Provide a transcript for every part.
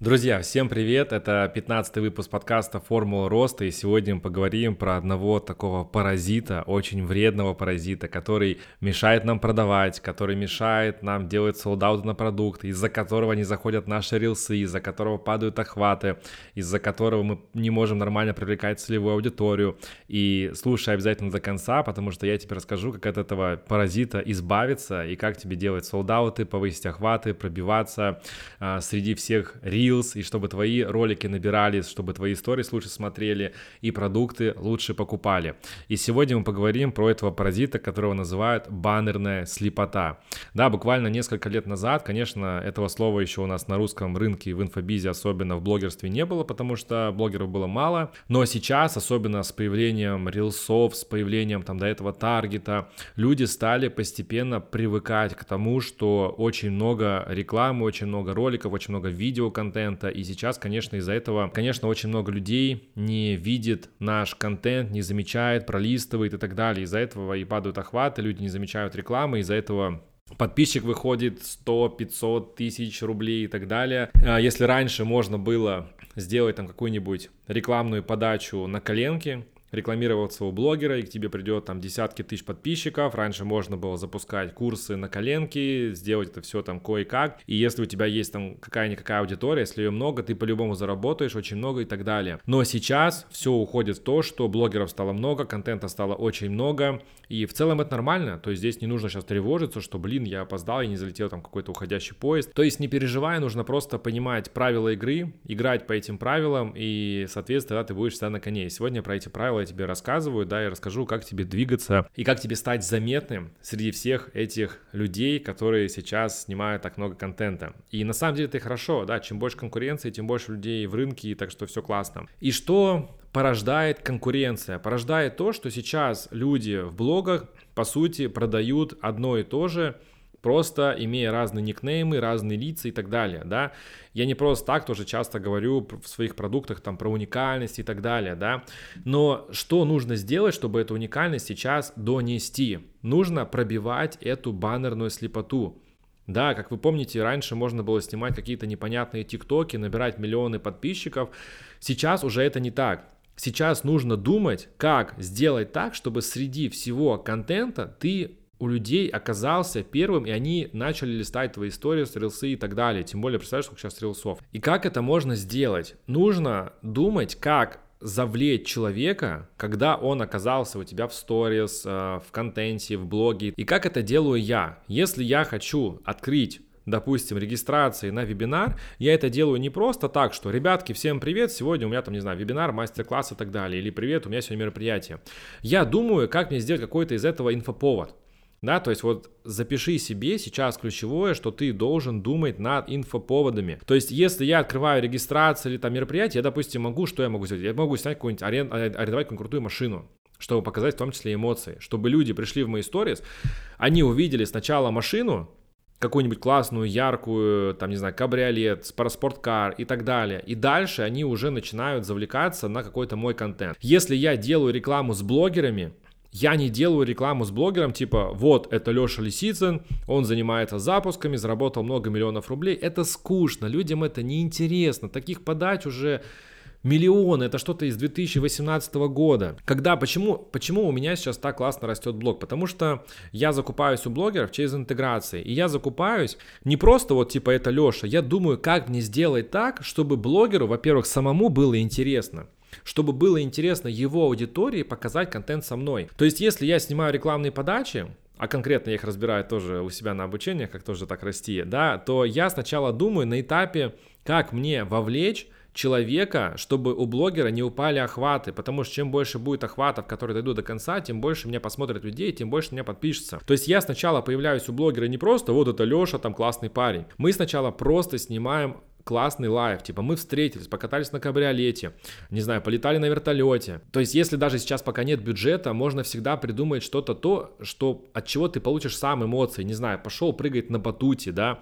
Друзья, всем привет! Это 15 выпуск подкаста «Формула роста», и сегодня мы поговорим про одного такого паразита, очень вредного паразита, который мешает нам продавать, который мешает нам делать солдаты на продукты, из-за которого не заходят наши рилсы, из-за которого падают охваты, из-за которого мы не можем нормально привлекать целевую аудиторию. И слушай обязательно до конца, потому что я тебе расскажу, как от этого паразита избавиться и как тебе делать солдаты, повысить охваты, пробиваться а, среди всех рил, Reels, и чтобы твои ролики набирались, чтобы твои истории лучше смотрели и продукты лучше покупали. И сегодня мы поговорим про этого паразита, которого называют баннерная слепота. Да, буквально несколько лет назад, конечно, этого слова еще у нас на русском рынке в инфобизе, особенно в блогерстве, не было, потому что блогеров было мало. Но сейчас, особенно с появлением рилсов, с появлением там до этого таргета, люди стали постепенно привыкать к тому, что очень много рекламы, очень много роликов, очень много видеоконтента, контента. И сейчас, конечно, из-за этого, конечно, очень много людей не видит наш контент, не замечает, пролистывает и так далее. Из-за этого и падают охваты, люди не замечают рекламы, из-за этого подписчик выходит 100, 500 тысяч рублей и так далее. А если раньше можно было сделать там какую-нибудь рекламную подачу на коленке, рекламироваться у блогера, и к тебе придет там десятки тысяч подписчиков. Раньше можно было запускать курсы на коленке, сделать это все там кое-как. И если у тебя есть там какая-никакая аудитория, если ее много, ты по-любому заработаешь очень много и так далее. Но сейчас все уходит в то, что блогеров стало много, контента стало очень много, и в целом это нормально. То есть здесь не нужно сейчас тревожиться, что, блин, я опоздал, я не залетел там какой-то уходящий поезд. То есть не переживай, нужно просто понимать правила игры, играть по этим правилам, и, соответственно, ты будешь всегда на коне. И сегодня про эти правила я тебе рассказываю, да, и расскажу, как тебе двигаться и как тебе стать заметным среди всех этих людей, которые сейчас снимают так много контента. И на самом деле это хорошо, да, чем больше конкуренции, тем больше людей в рынке, так что все классно. И что порождает конкуренция? Порождает то, что сейчас люди в блогах, по сути, продают одно и то же, просто имея разные никнеймы, разные лица и так далее, да. Я не просто так тоже часто говорю в своих продуктах там про уникальность и так далее, да. Но что нужно сделать, чтобы эту уникальность сейчас донести? Нужно пробивать эту баннерную слепоту. Да, как вы помните, раньше можно было снимать какие-то непонятные тиктоки, набирать миллионы подписчиков. Сейчас уже это не так. Сейчас нужно думать, как сделать так, чтобы среди всего контента ты у людей оказался первым, и они начали листать твои истории, стрелсы и так далее. Тем более, представляешь, сколько сейчас стрелсов. И как это можно сделать? Нужно думать, как завлечь человека, когда он оказался у тебя в сторис, э, в контенте, в блоге. И как это делаю я? Если я хочу открыть допустим, регистрации на вебинар, я это делаю не просто так, что, ребятки, всем привет, сегодня у меня там, не знаю, вебинар, мастер-класс и так далее, или привет, у меня сегодня мероприятие. Я думаю, как мне сделать какой-то из этого инфоповод. Да, то есть вот запиши себе сейчас ключевое, что ты должен думать над инфоповодами. То есть если я открываю регистрацию или там мероприятие, я, допустим, могу, что я могу сделать? Я могу снять какую-нибудь, арен, арендовать какую-нибудь крутую машину, чтобы показать в том числе эмоции, чтобы люди пришли в мои сторис, они увидели сначала машину, какую-нибудь классную, яркую, там, не знаю, кабриолет, спорткар и так далее. И дальше они уже начинают завлекаться на какой-то мой контент. Если я делаю рекламу с блогерами, я не делаю рекламу с блогером, типа, вот, это Леша Лисицын, он занимается запусками, заработал много миллионов рублей. Это скучно, людям это неинтересно. Таких подач уже миллионы, это что-то из 2018 года. Когда, почему, почему у меня сейчас так классно растет блог? Потому что я закупаюсь у блогеров через интеграции. И я закупаюсь не просто вот типа это Леша, я думаю, как мне сделать так, чтобы блогеру, во-первых, самому было интересно чтобы было интересно его аудитории показать контент со мной. То есть, если я снимаю рекламные подачи, а конкретно я их разбираю тоже у себя на обучении, как тоже так расти, да, то я сначала думаю на этапе, как мне вовлечь человека, чтобы у блогера не упали охваты, потому что чем больше будет охватов, которые дойдут до конца, тем больше меня посмотрят людей, тем больше меня подпишется. То есть я сначала появляюсь у блогера не просто вот это Леша, там классный парень. Мы сначала просто снимаем классный live, типа мы встретились, покатались на кабриолете, не знаю, полетали на вертолете. То есть если даже сейчас пока нет бюджета, можно всегда придумать что-то то, что от чего ты получишь сам эмоции, не знаю, пошел прыгать на батуте, да,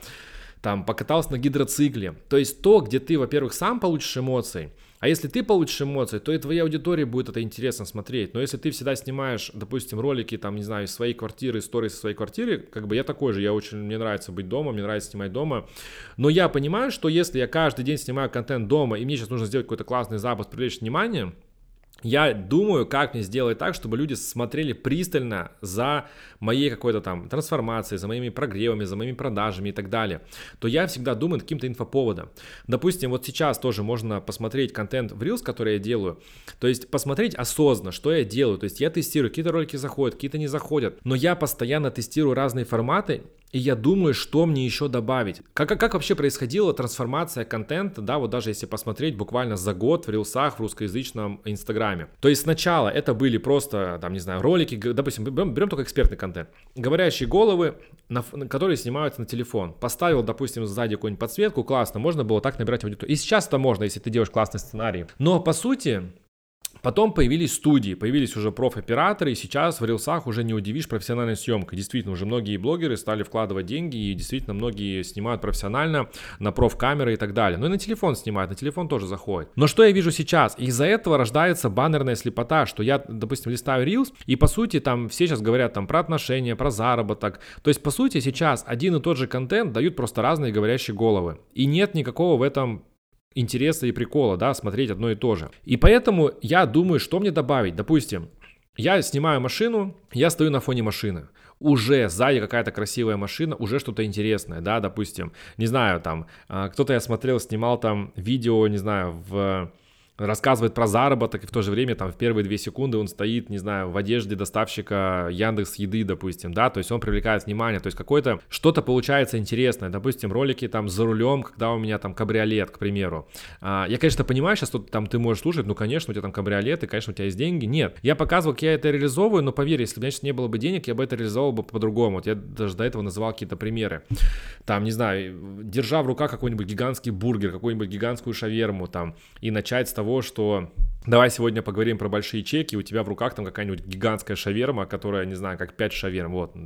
там покатался на гидроцикле. То есть то, где ты, во-первых, сам получишь эмоции, а если ты получишь эмоции, то и твоей аудитории будет это интересно смотреть. Но если ты всегда снимаешь, допустим, ролики, там, не знаю, из своей квартиры, истории со своей квартиры, как бы я такой же, я очень, мне нравится быть дома, мне нравится снимать дома. Но я понимаю, что если я каждый день снимаю контент дома, и мне сейчас нужно сделать какой-то классный запуск, привлечь внимание, я думаю, как мне сделать так, чтобы люди смотрели пристально за моей какой-то там трансформацией, за моими прогревами, за моими продажами и так далее, то я всегда думаю каким-то инфоповодом. Допустим, вот сейчас тоже можно посмотреть контент в Reels, который я делаю, то есть посмотреть осознанно, что я делаю, то есть я тестирую, какие-то ролики заходят, какие-то не заходят, но я постоянно тестирую разные форматы, и я думаю, что мне еще добавить. Как, как, как вообще происходила трансформация контента, да, вот даже если посмотреть буквально за год в рилсах в русскоязычном инстаграме. То есть сначала это были просто, там, не знаю, ролики, допустим, берем, берем только экспертный контент. Говорящие головы, на, которые снимаются на телефон. Поставил, допустим, сзади какую-нибудь подсветку, классно, можно было так набирать аудиторию. И сейчас это можно, если ты делаешь классный сценарий. Но по сути, Потом появились студии, появились уже профоператоры, и сейчас в рилсах уже не удивишь профессиональной съемкой. Действительно, уже многие блогеры стали вкладывать деньги, и действительно многие снимают профессионально на профкамеры и так далее. Ну и на телефон снимают, на телефон тоже заходит. Но что я вижу сейчас? Из-за этого рождается баннерная слепота, что я, допустим, листаю рилс, и по сути там все сейчас говорят там про отношения, про заработок. То есть по сути сейчас один и тот же контент дают просто разные говорящие головы. И нет никакого в этом интереса и прикола, да, смотреть одно и то же. И поэтому я думаю, что мне добавить. Допустим, я снимаю машину, я стою на фоне машины. Уже сзади какая-то красивая машина, уже что-то интересное, да, допустим. Не знаю, там, а, кто-то я смотрел, снимал там видео, не знаю, в рассказывает про заработок, и в то же время там в первые две секунды он стоит, не знаю, в одежде доставщика Яндекс Еды, допустим, да, то есть он привлекает внимание, то есть какое-то что-то получается интересное, допустим, ролики там за рулем, когда у меня там кабриолет, к примеру. А, я, конечно, понимаю сейчас, что там ты можешь слушать, ну, конечно, у тебя там кабриолет, и, конечно, у тебя есть деньги. Нет, я показывал, как я это реализовываю, но поверь, если бы, значит, не было бы денег, я бы это реализовал бы по-другому. Вот я даже до этого называл какие-то примеры. Там, не знаю, держа в руках какой-нибудь гигантский бургер, какую-нибудь гигантскую шаверму там, и начать с того, того, что Давай сегодня поговорим про большие чеки. У тебя в руках там какая-нибудь гигантская шаверма, которая, не знаю, как 5 шаверм. Вот.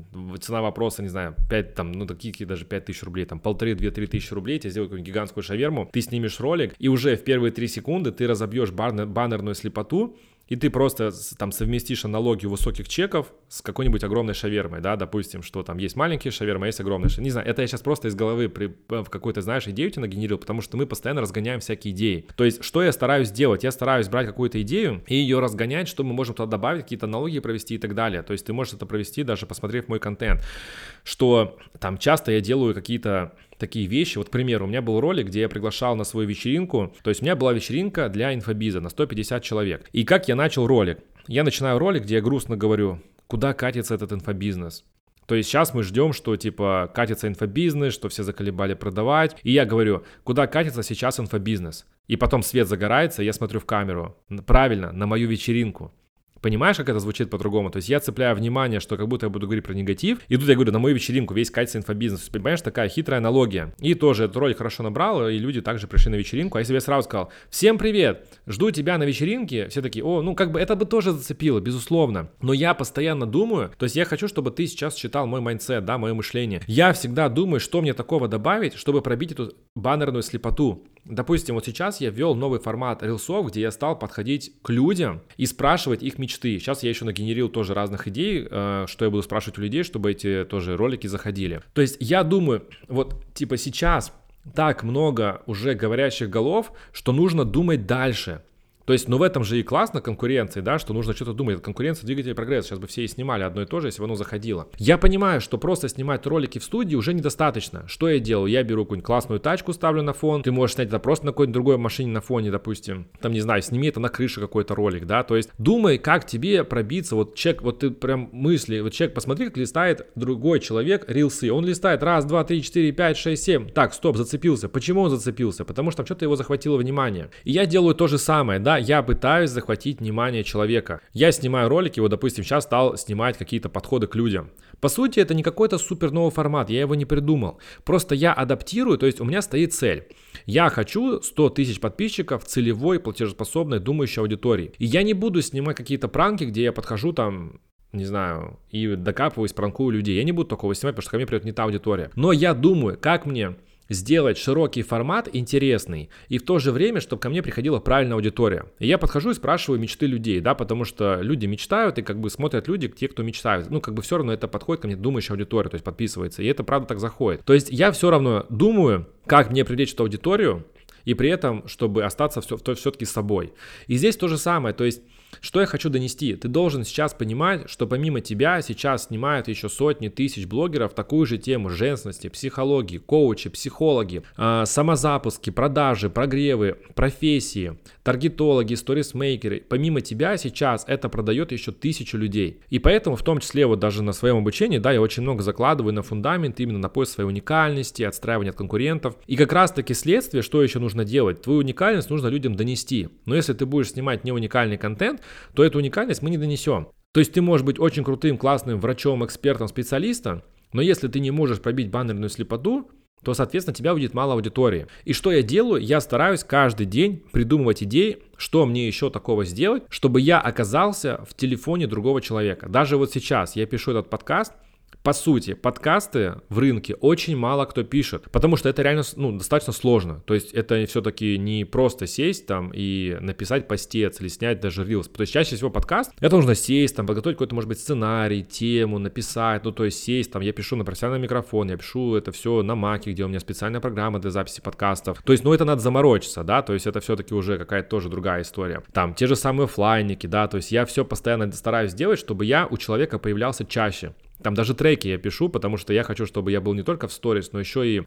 Цена вопроса, не знаю, 5 там, ну такие даже 5 тысяч рублей, там полторы, две, три тысячи рублей, тебе сделают какую-нибудь гигантскую шаверму, ты снимешь ролик, и уже в первые 3 секунды ты разобьешь баннер, баннерную слепоту, и ты просто там совместишь аналогию высоких чеков с какой-нибудь огромной шавермой, да, допустим, что там есть маленькие шавермы, а есть огромные шавермы. Не знаю, это я сейчас просто из головы при, в какой-то, знаешь, идею тебе нагенерил, потому что мы постоянно разгоняем всякие идеи. То есть, что я стараюсь делать? Я стараюсь брать какую-то идею и ее разгонять, что мы можем туда добавить, какие-то аналогии провести и так далее. То есть, ты можешь это провести, даже посмотрев мой контент, что там часто я делаю какие-то такие вещи. Вот, к примеру, у меня был ролик, где я приглашал на свою вечеринку, то есть у меня была вечеринка для инфобиза на 150 человек. И как я начал ролик? Я начинаю ролик, где я грустно говорю, куда катится этот инфобизнес. То есть сейчас мы ждем, что типа катится инфобизнес, что все заколебали продавать. И я говорю, куда катится сейчас инфобизнес? И потом свет загорается, я смотрю в камеру. Правильно, на мою вечеринку. Понимаешь, как это звучит по-другому? То есть я цепляю внимание, что как будто я буду говорить про негатив, и тут я говорю, на мою вечеринку весь катится инфобизнес. Понимаешь, такая хитрая аналогия. И тоже этот ролик хорошо набрал, и люди также пришли на вечеринку. А если бы я сразу сказал, всем привет, жду тебя на вечеринке, все такие, о, ну как бы это бы тоже зацепило, безусловно. Но я постоянно думаю, то есть я хочу, чтобы ты сейчас читал мой mindset, да, мое мышление. Я всегда думаю, что мне такого добавить, чтобы пробить эту баннерную слепоту. Допустим, вот сейчас я ввел новый формат reels ов, где я стал подходить к людям и спрашивать их мечты. Сейчас я еще нагенерил тоже разных идей, э, что я буду спрашивать у людей, чтобы эти тоже ролики заходили. То есть я думаю, вот типа сейчас так много уже говорящих голов, что нужно думать дальше. То есть, ну в этом же и классно конкуренции, да, что нужно что-то думать. Конкуренция двигатель прогресса. Сейчас бы все и снимали одно и то же, если бы оно заходило. Я понимаю, что просто снимать ролики в студии уже недостаточно. Что я делаю? Я беру какую-нибудь классную тачку, ставлю на фон. Ты можешь снять это просто на какой-нибудь другой машине на фоне, допустим. Там, не знаю, сними это на крыше какой-то ролик, да. То есть думай, как тебе пробиться. Вот человек, вот ты прям мысли, вот человек, посмотри, как листает другой человек рилсы. Он листает раз, два, три, четыре, пять, шесть, семь. Так, стоп, зацепился. Почему он зацепился? Потому что там что-то его захватило внимание. И я делаю то же самое, да, я пытаюсь захватить внимание человека. Я снимаю ролики, вот, допустим, сейчас стал снимать какие-то подходы к людям. По сути, это не какой-то супер новый формат, я его не придумал. Просто я адаптирую, то есть у меня стоит цель. Я хочу 100 тысяч подписчиков целевой, платежеспособной, думающей аудитории. И я не буду снимать какие-то пранки, где я подхожу там не знаю, и докапываюсь, пранкую людей. Я не буду такого снимать, потому что ко мне придет не та аудитория. Но я думаю, как мне сделать широкий формат, интересный, и в то же время, чтобы ко мне приходила правильная аудитория. И я подхожу и спрашиваю мечты людей, да, потому что люди мечтают, и как бы смотрят люди, те, кто мечтают. Ну, как бы все равно это подходит ко мне думающая аудитория, то есть подписывается, и это правда так заходит. То есть я все равно думаю, как мне привлечь эту аудиторию, и при этом, чтобы остаться все, все-таки собой. И здесь то же самое, то есть что я хочу донести? Ты должен сейчас понимать, что помимо тебя сейчас снимают еще сотни тысяч блогеров такую же тему женственности, психологии, коучи, психологи, э, самозапуски, продажи, прогревы, профессии, таргетологи, сторисмейкеры. Помимо тебя сейчас это продает еще тысячу людей. И поэтому в том числе вот даже на своем обучении, да, я очень много закладываю на фундамент, именно на поиск своей уникальности, отстраивание от конкурентов. И как раз таки следствие, что еще нужно делать? Твою уникальность нужно людям донести. Но если ты будешь снимать не уникальный контент, то эту уникальность мы не донесем. То есть ты можешь быть очень крутым, классным врачом, экспертом, специалистом, но если ты не можешь пробить баннерную слепоту, то, соответственно, тебя будет мало аудитории. И что я делаю? Я стараюсь каждый день придумывать идеи, что мне еще такого сделать, чтобы я оказался в телефоне другого человека. Даже вот сейчас я пишу этот подкаст – по сути, подкасты в рынке очень мало кто пишет, потому что это реально ну, достаточно сложно. То есть это все-таки не просто сесть там и написать постец или снять даже рилс. То есть чаще всего подкаст, это нужно сесть, там, подготовить какой-то, может быть, сценарий, тему, написать, ну, то есть сесть, там, я пишу на профессиональный микрофон, я пишу это все на маке, где у меня специальная программа для записи подкастов. То есть, ну, это надо заморочиться, да, то есть это все-таки уже какая-то тоже другая история. Там, те же самые офлайники, да, то есть я все постоянно стараюсь сделать, чтобы я у человека появлялся чаще. Там даже треки я пишу, потому что я хочу, чтобы я был не только в сторис, но еще и э,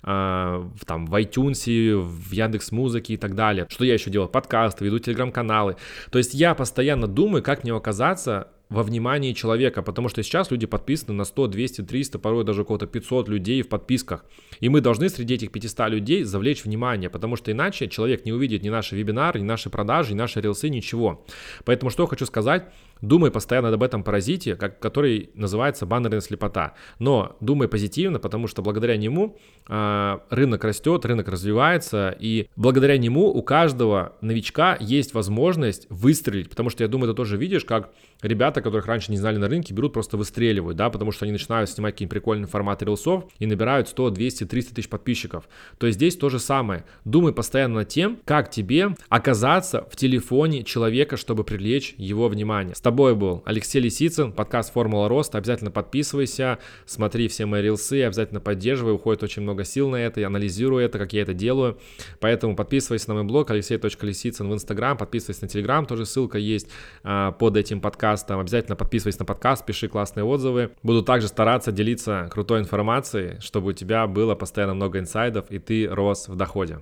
там в iTunes, в Яндекс Музыке и так далее. Что я еще делаю? Подкасты, веду телеграм-каналы. То есть я постоянно думаю, как мне оказаться во внимании человека, потому что сейчас люди подписаны на 100, 200, 300, порой даже около 500 людей в подписках. И мы должны среди этих 500 людей завлечь внимание, потому что иначе человек не увидит ни наши вебинары, ни наши продажи, ни наши рилсы, ничего. Поэтому что хочу сказать, думай постоянно об этом паразите, как, который называется баннерная слепота. Но думай позитивно, потому что благодаря нему э, рынок растет, рынок развивается, и благодаря нему у каждого новичка есть возможность выстрелить, потому что я думаю, ты тоже видишь, как ребята, которых раньше не знали на рынке, берут просто выстреливают, да, потому что они начинают снимать какие-нибудь прикольные форматы рилсов и набирают 100, 200, 300 тысяч подписчиков. То есть здесь то же самое. Думай постоянно над тем, как тебе оказаться в телефоне человека, чтобы привлечь его внимание. С тобой был Алексей Лисицын, подкаст «Формула роста». Обязательно подписывайся, смотри все мои рилсы, обязательно поддерживай, уходит очень много сил на это, я анализирую это, как я это делаю. Поэтому подписывайся на мой блог алексей.лисицын в Инстаграм, подписывайся на Телеграм, тоже ссылка есть а, под этим подкастом. Обязательно подписывайся на подкаст, пиши классные отзывы. Буду также стараться делиться крутой информацией, чтобы у тебя было постоянно много инсайдов и ты рос в доходе.